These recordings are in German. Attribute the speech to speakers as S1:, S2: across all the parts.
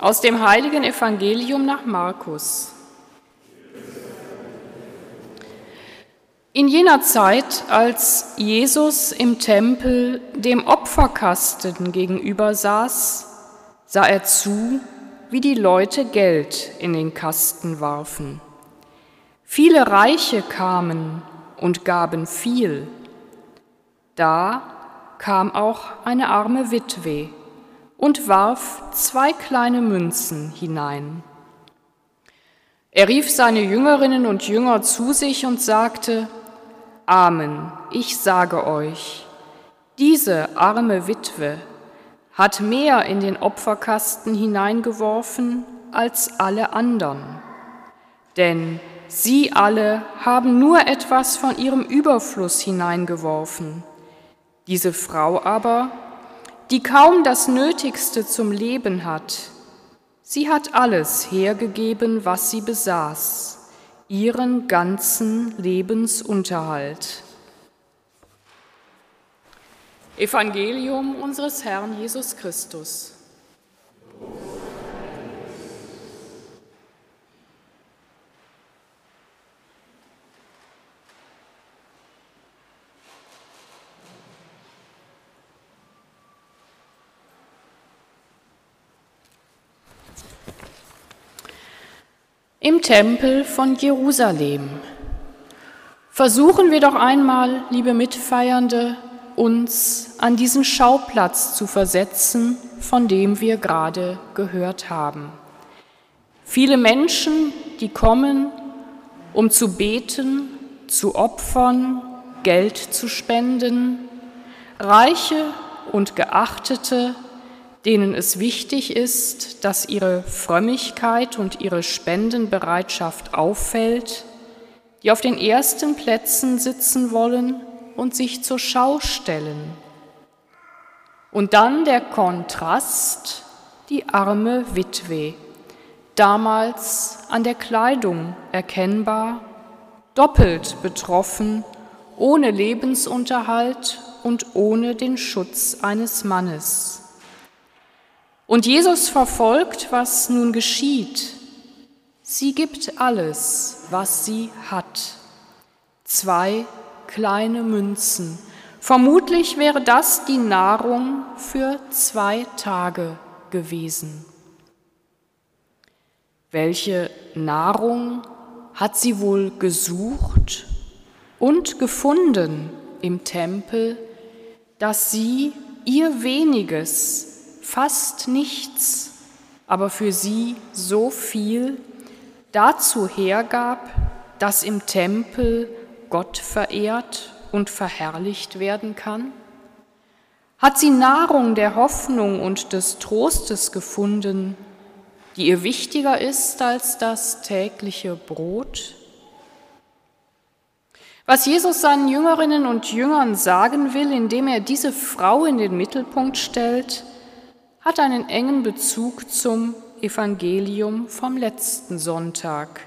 S1: Aus dem heiligen Evangelium nach Markus. In jener Zeit, als Jesus im Tempel dem Opferkasten gegenüber saß, sah er zu, wie die Leute Geld in den Kasten warfen. Viele Reiche kamen und gaben viel. Da kam auch eine arme Witwe und warf zwei kleine Münzen hinein. Er rief seine Jüngerinnen und Jünger zu sich und sagte, Amen, ich sage euch, diese arme Witwe hat mehr in den Opferkasten hineingeworfen als alle anderen. Denn sie alle haben nur etwas von ihrem Überfluss hineingeworfen. Diese Frau aber die kaum das Nötigste zum Leben hat. Sie hat alles hergegeben, was sie besaß, ihren ganzen Lebensunterhalt. Evangelium unseres Herrn Jesus Christus. Im Tempel von Jerusalem. Versuchen wir doch einmal, liebe Mitfeiernde, uns an diesen Schauplatz zu versetzen, von dem wir gerade gehört haben. Viele Menschen, die kommen, um zu beten, zu opfern, Geld zu spenden, Reiche und Geachtete, denen es wichtig ist, dass ihre Frömmigkeit und ihre Spendenbereitschaft auffällt, die auf den ersten Plätzen sitzen wollen und sich zur Schau stellen. Und dann der Kontrast, die arme Witwe, damals an der Kleidung erkennbar, doppelt betroffen, ohne Lebensunterhalt und ohne den Schutz eines Mannes. Und Jesus verfolgt, was nun geschieht. Sie gibt alles, was sie hat. Zwei kleine Münzen. Vermutlich wäre das die Nahrung für zwei Tage gewesen. Welche Nahrung hat sie wohl gesucht und gefunden im Tempel, dass sie ihr weniges fast nichts, aber für sie so viel dazu hergab, dass im Tempel Gott verehrt und verherrlicht werden kann? Hat sie Nahrung der Hoffnung und des Trostes gefunden, die ihr wichtiger ist als das tägliche Brot? Was Jesus seinen Jüngerinnen und Jüngern sagen will, indem er diese Frau in den Mittelpunkt stellt, hat einen engen Bezug zum Evangelium vom letzten Sonntag.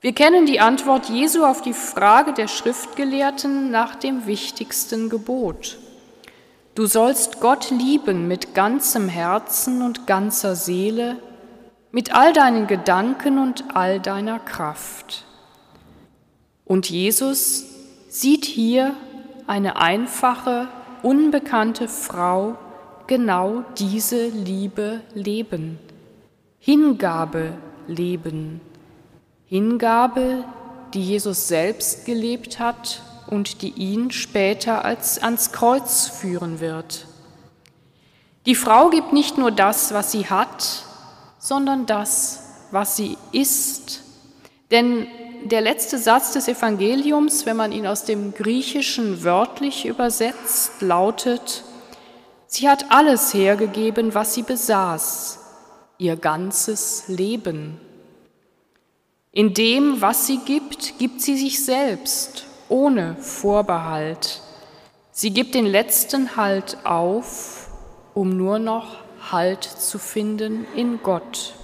S1: Wir kennen die Antwort Jesu auf die Frage der Schriftgelehrten nach dem wichtigsten Gebot. Du sollst Gott lieben mit ganzem Herzen und ganzer Seele, mit all deinen Gedanken und all deiner Kraft. Und Jesus sieht hier eine einfache, unbekannte Frau, genau diese Liebe leben, Hingabe leben, Hingabe, die Jesus selbst gelebt hat und die ihn später als ans Kreuz führen wird. Die Frau gibt nicht nur das, was sie hat, sondern das, was sie ist. Denn der letzte Satz des Evangeliums, wenn man ihn aus dem Griechischen wörtlich übersetzt, lautet, Sie hat alles hergegeben, was sie besaß, ihr ganzes Leben. In dem, was sie gibt, gibt sie sich selbst, ohne Vorbehalt. Sie gibt den letzten Halt auf, um nur noch Halt zu finden in Gott.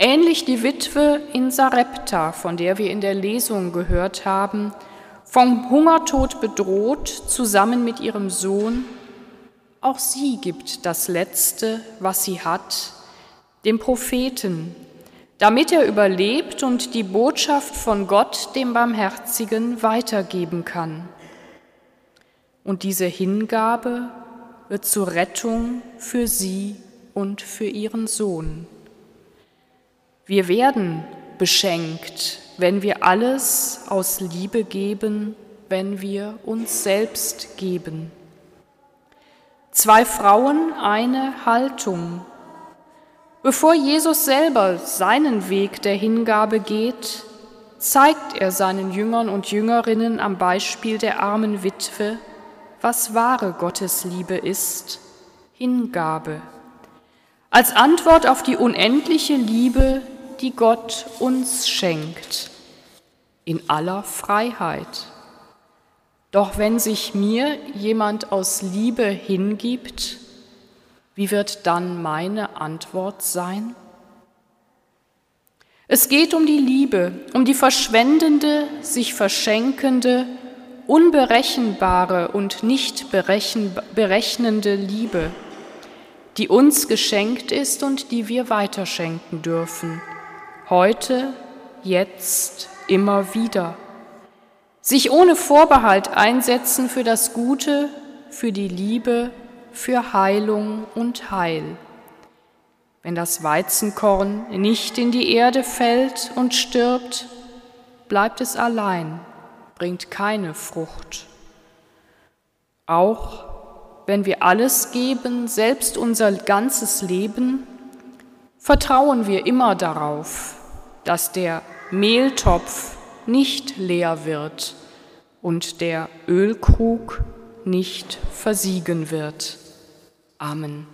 S1: Ähnlich die Witwe in Sarepta, von der wir in der Lesung gehört haben, vom Hungertod bedroht, zusammen mit ihrem Sohn, auch sie gibt das Letzte, was sie hat, dem Propheten, damit er überlebt und die Botschaft von Gott dem Barmherzigen weitergeben kann. Und diese Hingabe wird zur Rettung für sie und für ihren Sohn. Wir werden beschenkt, wenn wir alles aus Liebe geben, wenn wir uns selbst geben. Zwei Frauen, eine Haltung. Bevor Jesus selber seinen Weg der Hingabe geht, zeigt er seinen Jüngern und Jüngerinnen am Beispiel der armen Witwe, was wahre Gottesliebe ist, Hingabe. Als Antwort auf die unendliche Liebe, die Gott uns schenkt, in aller Freiheit. Doch wenn sich mir jemand aus Liebe hingibt, wie wird dann meine Antwort sein? Es geht um die Liebe, um die verschwendende, sich verschenkende, unberechenbare und nicht berechnende Liebe, die uns geschenkt ist und die wir weiterschenken dürfen, heute, jetzt, immer wieder. Sich ohne Vorbehalt einsetzen für das Gute, für die Liebe, für Heilung und Heil. Wenn das Weizenkorn nicht in die Erde fällt und stirbt, bleibt es allein bringt keine Frucht. Auch wenn wir alles geben, selbst unser ganzes Leben, vertrauen wir immer darauf, dass der Mehltopf nicht leer wird und der Ölkrug nicht versiegen wird. Amen.